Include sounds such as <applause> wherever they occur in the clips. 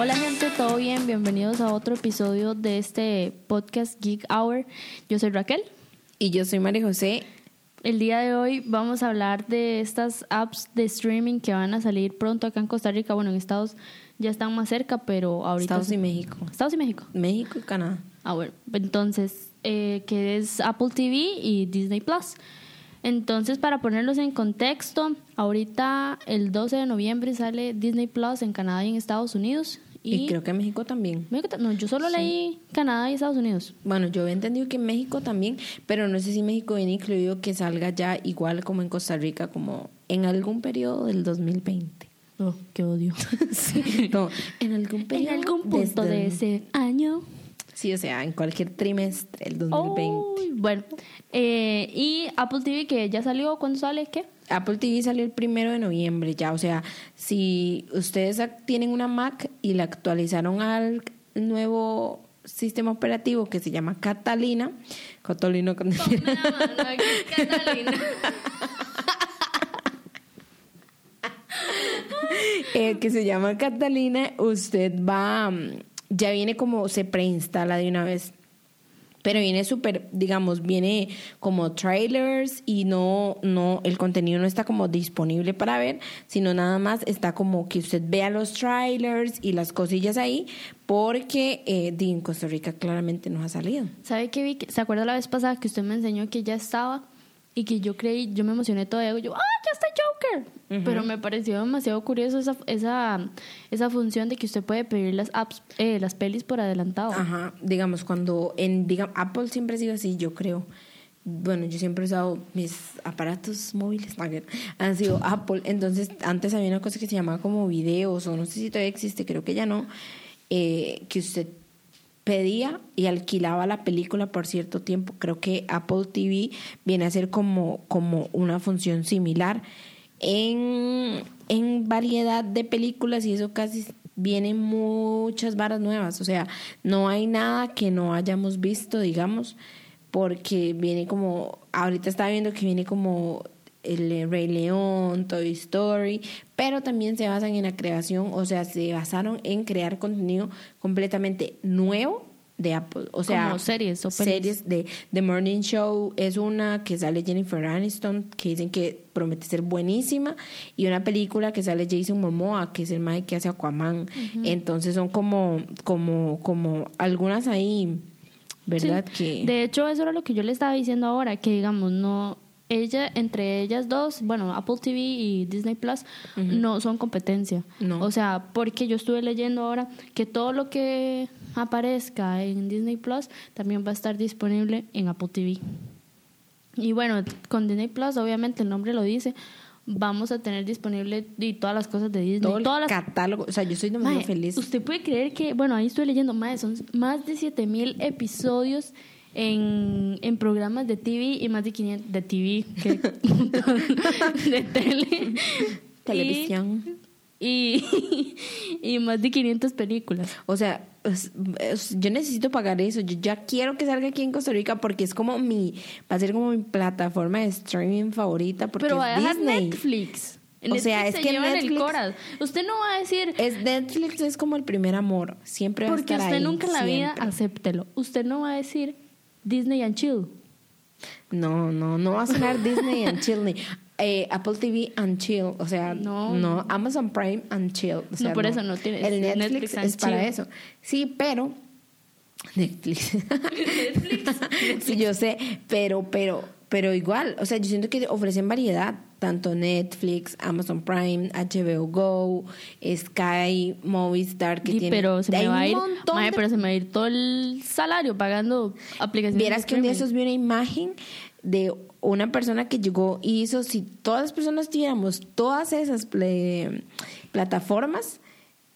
Hola gente, ¿todo bien? Bienvenidos a otro episodio de este podcast Geek Hour. Yo soy Raquel. Y yo soy María José. El día de hoy vamos a hablar de estas apps de streaming que van a salir pronto acá en Costa Rica. Bueno, en Estados ya están más cerca, pero ahorita... Estados y México. Estados y México. México y Canadá. Ah, bueno. Entonces, eh, que es Apple TV y Disney Plus. Entonces, para ponerlos en contexto, ahorita el 12 de noviembre sale Disney Plus en Canadá y en Estados Unidos. Y, creo que México también. No, yo solo leí Canadá y Estados Unidos. Bueno, yo he entendido que México también, pero no sé si México viene incluido que salga ya igual como en Costa Rica, como en algún periodo del 2020. Oh, qué odio. <laughs> sí, no, en algún periodo. En algún punto de ese año. Sí, o sea, en cualquier trimestre del 2020. bueno, eh, y Apple TV que ya salió, ¿cuándo sale? ¿Qué? Apple TV salió el primero de noviembre ya, o sea, si ustedes tienen una Mac y la actualizaron al nuevo sistema operativo que se llama Catalina, Catalina, Catalina. <laughs> eh, que se llama Catalina, usted va, ya viene como se preinstala de una vez pero viene súper, digamos, viene como trailers y no, no, el contenido no está como disponible para ver, sino nada más está como que usted vea los trailers y las cosillas ahí, porque eh, en Costa Rica claramente no ha salido. ¿Sabe qué vi? ¿Se acuerda la vez pasada que usted me enseñó que ya estaba? Y que yo creí, yo me emocioné todavía, yo, ¡ah, ya está Joker! Pero me pareció demasiado curioso esa, esa, esa función de que usted puede pedir las apps, eh, las pelis por adelantado. Ajá, digamos, cuando en, digamos, Apple siempre ha sido así, yo creo. Bueno, yo siempre he usado mis aparatos móviles, han sido Apple. Entonces, antes había una cosa que se llamaba como videos, o no sé si todavía existe, creo que ya no, eh, que usted pedía y alquilaba la película por cierto tiempo. Creo que Apple TV viene a ser como, como una función similar en, en variedad de películas y eso casi vienen muchas varas nuevas. O sea, no hay nada que no hayamos visto, digamos, porque viene como, ahorita estaba viendo que viene como el Rey León, Toy Story, pero también se basan en la creación, o sea, se basaron en crear contenido completamente nuevo de Apple. O sea, Como series o series de The Morning Show es una que sale Jennifer Aniston, que dicen que promete ser buenísima, y una película que sale Jason Momoa, que es el mae que hace Aquaman. Entonces son como, como, como algunas ahí, ¿verdad? Que... De hecho, eso era lo que yo le estaba diciendo ahora, que digamos, no ella, entre ellas dos, bueno, Apple TV y Disney Plus, no son competencia. No. O sea, porque yo estuve leyendo ahora que todo lo que aparezca en Disney Plus también va a estar disponible en Apple TV. Y bueno, con Disney Plus, obviamente el nombre lo dice, vamos a tener disponible y todas las cosas de Disney. Todo el catálogo. O sea, yo estoy demasiado feliz. Usted puede creer que, bueno, ahí estoy leyendo, más, son más de 7000 episodios en, en programas de TV y más de 500 de TV, <laughs> de tele. <laughs> Televisión. Y, y, más de 500 películas. O sea, yo necesito pagar eso. Yo ya quiero que salga aquí en Costa Rica porque es como mi, va a ser como mi plataforma de streaming favorita. Porque Pero va a dejar Netflix. o sea, es que Netflix, Usted no va a decir. Es Netflix es como el primer amor. Siempre va porque a estar usted nunca en la vida acéptelo. Usted no va a decir Disney and Chill. No, no, no va a sonar <laughs> Disney and Chill ni eh, Apple TV and Chill, o sea, no, no Amazon Prime and Chill. O sea, no, por eso no tiene. El Netflix, es para eso. Sí, pero <laughs> Netflix. Netflix. <laughs> sí, yo sé, pero, pero, pero igual, o sea, yo siento que ofrecen variedad, tanto Netflix, Amazon Prime, HBO Go, Sky, Movistar, que sí, pero se me va a ir, pero se me va a ir todo el salario pagando aplicaciones. Vieras que un día esos vi una imagen de una persona que llegó y hizo, si todas las personas tuviéramos todas esas plataformas,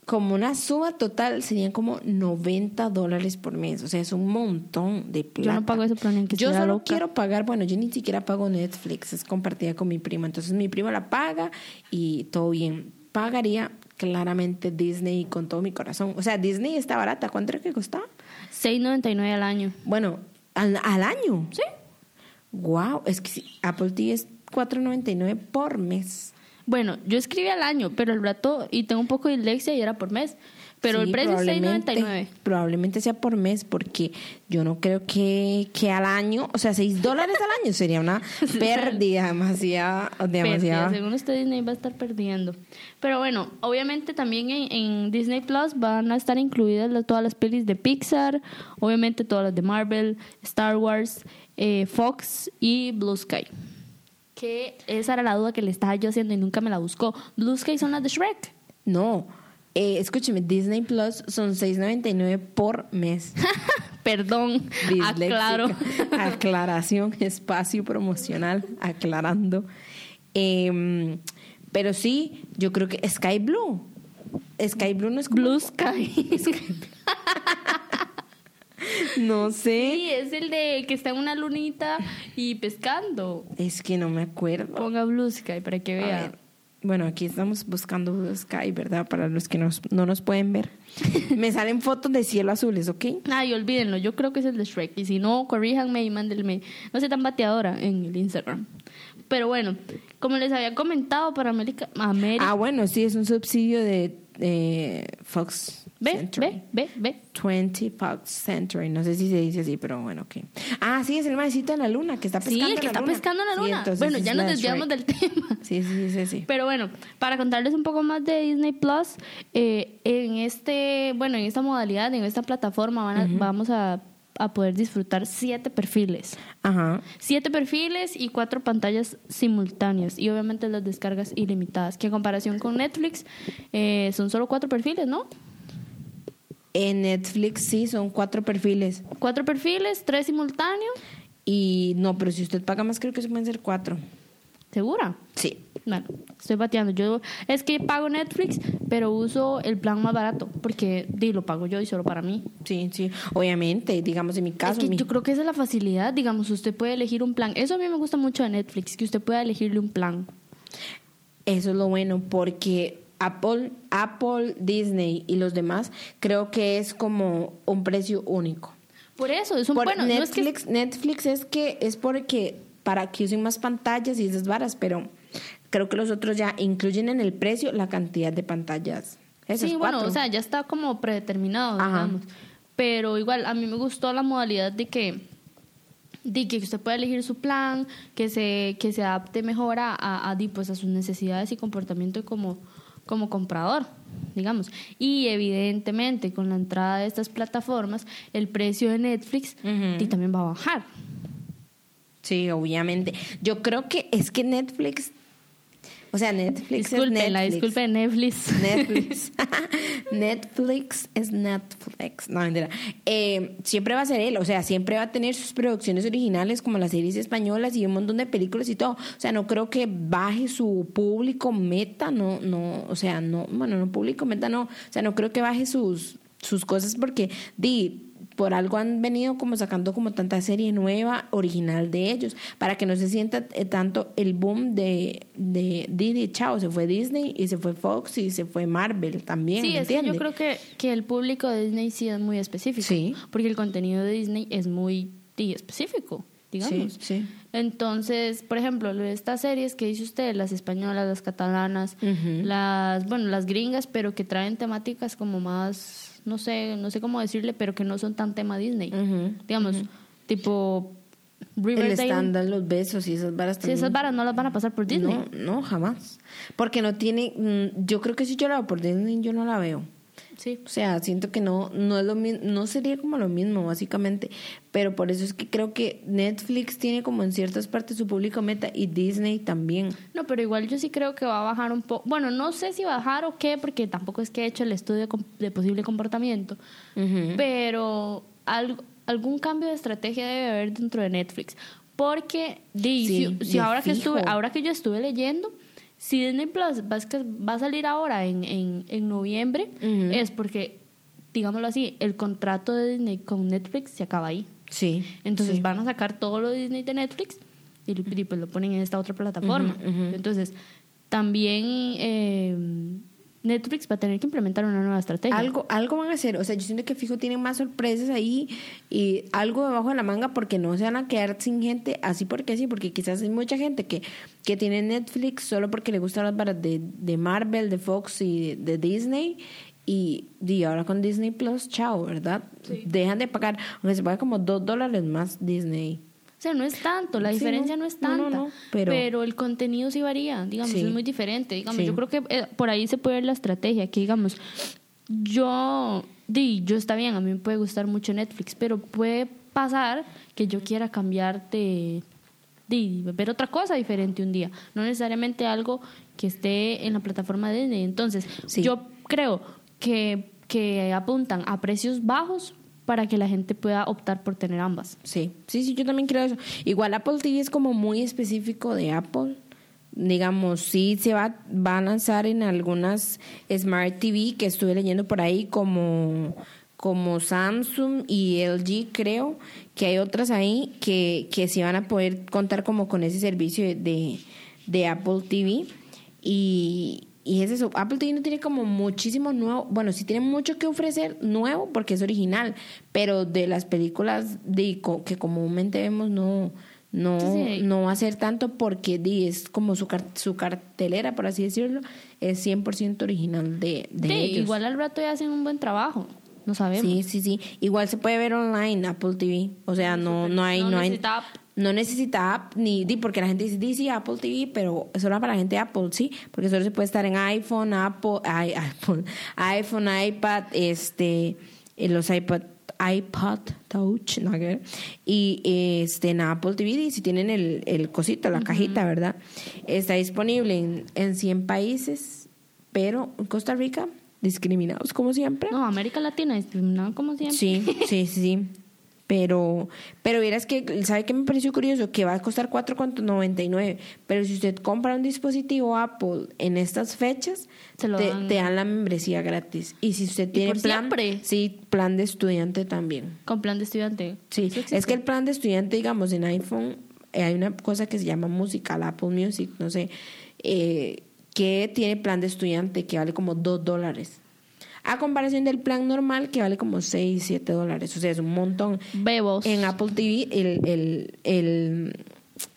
como una suma total serían como 90 dólares por mes. O sea, es un montón de plata. Yo no pago ese plan que Yo solo quiero pagar, bueno, yo ni siquiera pago Netflix, es compartida con mi prima. Entonces mi prima la paga y todo bien. Pagaría claramente Disney con todo mi corazón. O sea, Disney está barata. ¿Cuánto era que costaba? 6.99 al año. Bueno, al, al año. Sí. Wow, es que Apple TV es 4.99 por mes. Bueno, yo escribí al año, pero el rato, y tengo un poco de dislexia y era por mes. Pero el precio es probablemente- 6.99. Probablemente sea por mes, porque yo no creo que, que al año, o sea, 6 dólares al año sería una <laughs> pérdida demasiada, Pérdida, demasiada. según usted Disney va a estar perdiendo. Pero bueno, obviamente también en, en Disney Plus van a estar incluidas las- todas las pelis de Pixar, obviamente todas las de Marvel, Star Wars, eh, Fox y Blue Sky. Que esa era la duda que le estaba yo haciendo y nunca me la buscó. Blue Sky son las de Shrek. No, eh, escúcheme, Disney Plus son 6.99 por mes. <laughs> Perdón, Disléxica. aclaro. <laughs> Aclaración, espacio promocional, aclarando. Em, pero sí, yo creo que Sky Blue. Sky Blue no es como- Blue Sky. <laughs> No sé. Sí, es el de que está en una lunita y pescando. Es que no me acuerdo. Ponga Blue Sky para que vea. Bueno, aquí estamos buscando Blue Sky, ¿verdad? Para los que nos- no nos pueden ver. <laughs> me salen fotos de cielo azules, ¿ok? Ay, olvídenlo, yo creo que es el de Shrek. Y si no, corríjanme y mándenme. No sé tan bateadora en el Instagram. Pero bueno, como les había comentado, para América. América Ah, bueno, sí, es un subsidio de eh, Fox ve, ve, ve, ve. 20 Fox Century, no sé si se dice así, pero bueno, ok. Ah, sí, es el maecito de la luna que está pescando Sí, el que la está luna. pescando en la luna. bueno, ya nos de desviamos del tema. <laughs> Sí, sí, sí, sí. Pero bueno, para contarles un poco más de Disney Plus, eh, en este, bueno, en esta modalidad, en esta plataforma, van a- vamos a, a poder disfrutar siete perfiles. Ajá. Siete perfiles y cuatro pantallas simultáneas. Y obviamente las descargas ilimitadas. Que en comparación con Netflix eh, son solo cuatro perfiles, ¿no? En Netflix sí, son cuatro perfiles. Cuatro perfiles, tres simultáneos. Y no, pero si usted paga más, creo que se pueden ser cuatro. ¿Segura? Sí. Bueno, estoy bateando. Yo es que pago Netflix, pero uso el plan más barato. Porque di, lo pago yo y solo para mí. Sí, sí. Obviamente, digamos en mi caso. es que mi- yo creo que esa es la facilidad. Digamos, usted puede elegir un plan. Eso a mí me gusta mucho de Netflix, que usted pueda elegirle un plan. Eso es lo bueno, porque Apple, Apple, Disney y los demás, creo que es como un precio único. Por eso, es un Por bueno. no es que Netflix, Netflix es que es porque para que usen más pantallas y esas varas, pero creo que los otros ya incluyen en el precio la cantidad de pantallas. Esas sí, cuatro. bueno, o sea, ya está como predeterminado, Ajá. digamos. Pero igual, a mí me gustó la modalidad de que, de que usted pueda elegir su plan, que se, que se adapte mejor a, a, a, pues, a sus necesidades y comportamiento como, como comprador, digamos. Y evidentemente, con la entrada de estas plataformas, el precio de Netflix di, también va a bajar. Sí, obviamente. Yo creo que es que Netflix, o sea, Netflix Disculpen, es la Netflix. disculpa de Netflix. Netflix. <laughs> Netflix es Netflix. No, mentira. Eh, siempre va a ser él. O sea, siempre va a tener sus producciones originales como las series españolas y un montón de películas y todo. O sea, no creo que baje su público meta. No, no. O sea, no. Bueno, no público meta, no. O sea, no creo que baje sus, sus cosas porque, di, por algo han venido como sacando como tanta serie nueva original de ellos para que no se sienta eh, tanto el boom de de Disney chao se fue Disney y se fue Fox y se fue Marvel también Sí, ¿me es que yo creo que, que el público de Disney sí es muy específico. Sí. Porque el contenido de Disney es muy específico, digamos. Sí, sí. Entonces, por ejemplo, estas series que dice usted, las españolas, las catalanas, las, bueno, las gringas, pero que traen temáticas como más, no sé, no sé cómo decirle, pero que no son tan tema Disney. Digamos, tipo el Riverdale. estándar los besos y esas varas Sí, esas varas no las van a pasar por Disney. no no jamás porque no tiene mm, yo creo que si yo la veo por Disney yo no la veo Sí. O sea, siento que no, no es lo mismo, no sería como lo mismo, básicamente. Pero por eso es que creo que Netflix tiene como en ciertas partes su público meta y Disney también. No, pero igual yo sí creo que va a bajar un poco. Bueno, no sé si bajar o qué, porque tampoco es que he hecho el estudio de posible comportamiento. Pero algo, algún cambio de estrategia debe haber dentro de Netflix. Porque di, Sí, si, ahora, que estuve, ahora que yo estuve leyendo, si Disney Plus va, va a salir ahora en, en, en noviembre, es porque, digámoslo así, el contrato de Disney con Netflix se acaba ahí. Sí. Entonces sí. van a sacar todo lo de Disney de Netflix y, pues lo ponen en esta otra plataforma. Entonces, también eh, Netflix va a tener que implementar una nueva estrategia. Algo, algo van a hacer, o sea, yo siento que fijo tienen más sorpresas ahí y algo debajo de la manga porque no se van a quedar sin gente así porque sí, porque quizás hay mucha gente que, que tiene Netflix solo porque le gustan las varas de, de Marvel, de Fox y de, Disney y, y ahora con Disney Plus, chao, ¿verdad? Dejan de pagar, aunque se paga como dos dólares más Disney. O sea, no es tanto, la diferencia no, es tanta, pero, el contenido sí varía, digamos, es muy diferente. Digamos, yo creo que eh, por ahí se puede ver la estrategia, que digamos, yo, di, yo está bien, a mí me puede gustar mucho Netflix, pero puede pasar que yo quiera cambiar de, de ver otra cosa diferente un día, no necesariamente algo que esté en la plataforma de Disney. Entonces, yo creo que, que apuntan a precios bajos para que la gente pueda optar por tener ambas. Sí, sí, sí, yo también creo eso. Igual Apple TV es como muy específico de Apple. Digamos, sí se va, va a lanzar en algunas Smart TV que estuve leyendo por ahí como, como Samsung y LG creo, que hay otras ahí que, que sí van a poder contar como con ese servicio de, de Apple TV. Y, y es eso, Apple TV no tiene como muchísimo nuevo, bueno, sí tiene mucho que ofrecer nuevo porque es original, pero de las películas de, que comúnmente vemos no, no, no va a ser tanto porque es como su, su cartelera, por así decirlo, es 100% original de, de sí, ellos. Igual al rato ya hacen un buen trabajo. No sabemos. Sí, sí, sí. Igual se puede ver online Apple TV. O sea, no, no hay, no, hay, no necesita app ni porque la gente dice Apple TV, pero solo para la gente de Apple, sí, porque solo se puede estar en iPhone, Apple, iPhone, <laughs> iPhone, iPad, este, en los iPad iPod Touch, ¿no? y este en Apple TV, si tienen el, el cosito, la cajita, ¿verdad? Está disponible en, en 100 países, pero en Costa Rica discriminados como siempre. No, América Latina discriminada como siempre. Sí, sí, sí. <laughs> Pero, pero vieras que, ¿sabe qué me pareció curioso? Que va a costar 4,99. Pero si usted compra un dispositivo Apple en estas fechas, te, dan. la membresía gratis. Y si usted tiene plan, sí, plan de estudiante también. Con plan de estudiante. Sí, es que el plan de estudiante, digamos, en iPhone eh, hay una cosa que se llama musical, Apple Music, no sé, eh, que tiene plan de estudiante que vale como 2 dólares. A comparación del plan normal que vale como 6, 7 dólares. O sea, es un montón. Bebos. En Apple TV el, el, el,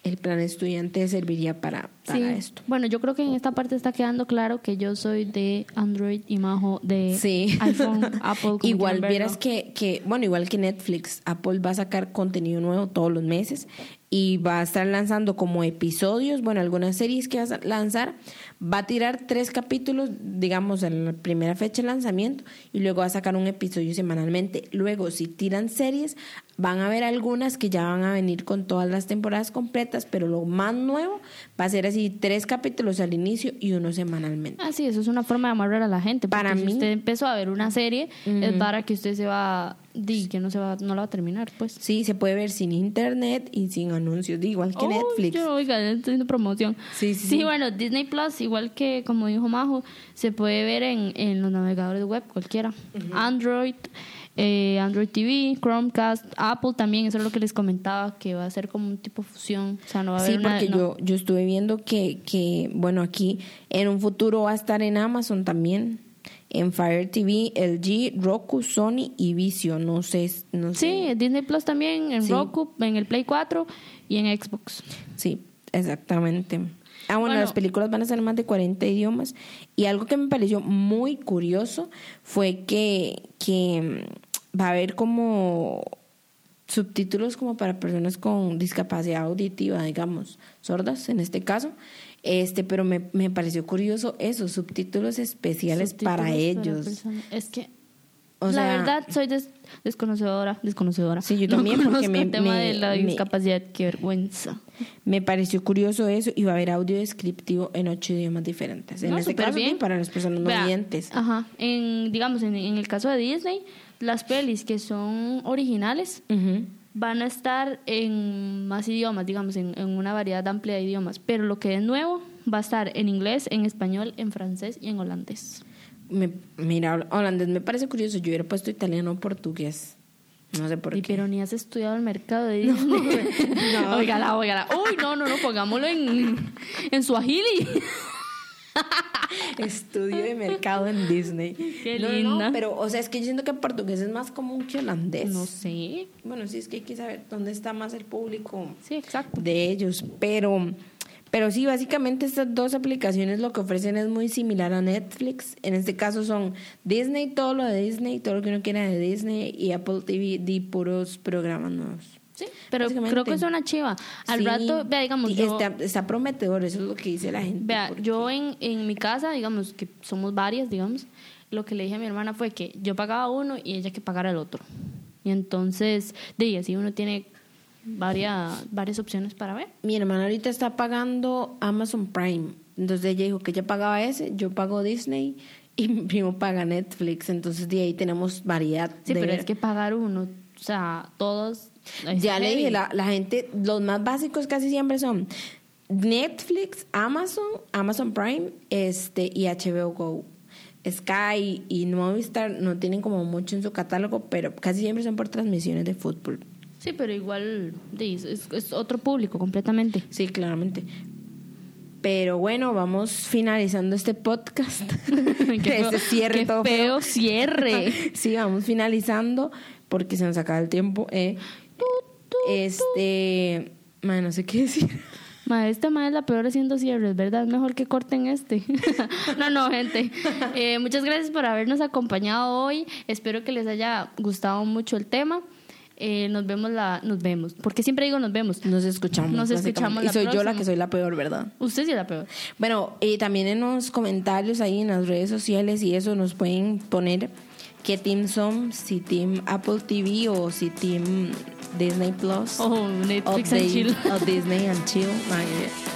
el plan estudiante serviría para, para esto. Bueno, yo creo que en esta parte está quedando claro que yo soy de Android y Majo de iPhone, <laughs> Apple. igual vieras que, que, bueno, igual que Netflix, Apple va a sacar contenido nuevo todos los meses y va a estar lanzando como episodios, bueno, algunas series que va a lanzar, va a tirar tres capítulos, digamos, en la primera fecha de lanzamiento y luego va a sacar un episodio semanalmente. Luego, si tiran series, van a haber algunas que ya van a venir con todas las temporadas completas, pero lo más nuevo va a ser así, tres capítulos al inicio y uno semanalmente. Ah, sí, eso es una forma de amarrar a la gente. Para mí, si usted empezó a ver una serie, es para que usted se va Di que no se va, no la va a terminar, pues. Sí, se puede ver sin internet y sin anuncios, igual que Netflix. Yo, oiga, estoy haciendo promoción. Sí, sí, sí, bueno, Disney Plus, igual que como dijo Majo, se puede ver en, en los navegadores web cualquiera. Android, eh, Android TV, Chromecast, Apple también, eso es lo que les comentaba, que va a ser como un tipo de fusión. O sea, no va a haber Sí, porque yo, yo estuve viendo que, que, bueno, aquí en un futuro va a estar en Amazon también en Fire TV, LG, Roku, Sony y Vision. No sé. No sí, Disney Plus también, en Roku, en el Play 4 y en Xbox. Sí, exactamente. Ah, bueno, las películas van a ser más de 40 idiomas. Y algo que me pareció muy curioso fue que, que mm, va a haber como subtítulos como para personas con discapacidad auditiva, digamos, sordas en este caso. Este, pero me, me pareció curioso eso, subtítulos especiales para ellos. es que la verdad soy desconocedora, desconocedora. Sí, yo también porque me, el tema de la discapacidad, qué vergüenza. Me pareció curioso eso y va a haber audio descriptivo en ocho idiomas diferentes. En este caso bien. para las personas no oyentes. Ajá, en digamos en, el caso de Disney, las pelis que son originales van a estar en más idiomas, digamos, en, una variedad amplia de idiomas. Pero lo que es nuevo va a estar en inglés, en español, en francés y en holandés. Me, mira, holandés me parece curioso. Yo hubiera puesto italiano o portugués. No sé por qué. Pero ni has estudiado el mercado de Disney. No, <laughs> no. Uy, no, no, no, pongámoslo en, en Swahili. <laughs> Estudio de mercado en Disney. Qué linda. pero, o sea, es que yo siento que portugués es más común que holandés. No sé. Bueno, sí, es que hay que saber dónde está más el público sí, exacto. de ellos. Pero, Pero sí, básicamente estas dos aplicaciones lo que ofrecen es muy similar a Netflix. En este caso son Disney, todo lo de Disney, todo lo que uno quiera de Disney y Apple TV de puros programas nuevos. Sí, pero creo que es una chiva. Al rato, vea, digamos. está, prometedor, eso es lo que dice la gente. Vea, yo en, en mi casa, digamos, que somos varias, digamos, lo que le dije a mi hermana fue que yo pagaba uno y ella que pagara el otro. Y entonces, de así uno tiene varias, varias opciones para ver. Mi hermana ahorita está pagando Amazon Prime. Entonces ella dijo que ella pagaba ese, yo pago Disney y <laughs> mi primo paga Netflix. Entonces de ahí tenemos variedad. Sí, pero es que pagar uno, o sea, todos ya le dije, la, gente, los más básicos casi siempre son Netflix, Amazon, Amazon Prime este, y HBO Go. Sky y Movistar no tienen como mucho en su catálogo, pero casi siempre son por transmisiones de fútbol. Sí, pero igual es, otro público completamente. Sí, claramente. Pero bueno, vamos finalizando este podcast. qué feo, cierre qué feo cierre. sí, vamos finalizando porque se nos acaba el tiempo. Eh. Este, madre, no sé qué decir. Ma, esta madre es la peor haciendo cierres, ¿verdad? Es mejor que corten este. <laughs> no, no, gente. Eh, muchas gracias por habernos acompañado hoy. Espero que les haya gustado mucho el tema. Eh, nos vemos la, nos vemos. Porque siempre digo nos vemos. Nos escuchamos. Nos escuchamos. y soy yo la que soy la peor, ¿verdad? Usted sí es la peor. Bueno, y también en los comentarios ahí en las redes sociales y eso nos pueden poner qué team son, si team Apple TV o si team Disney Plus. O Netflix and Chill. O Disney and Chill. <laughs>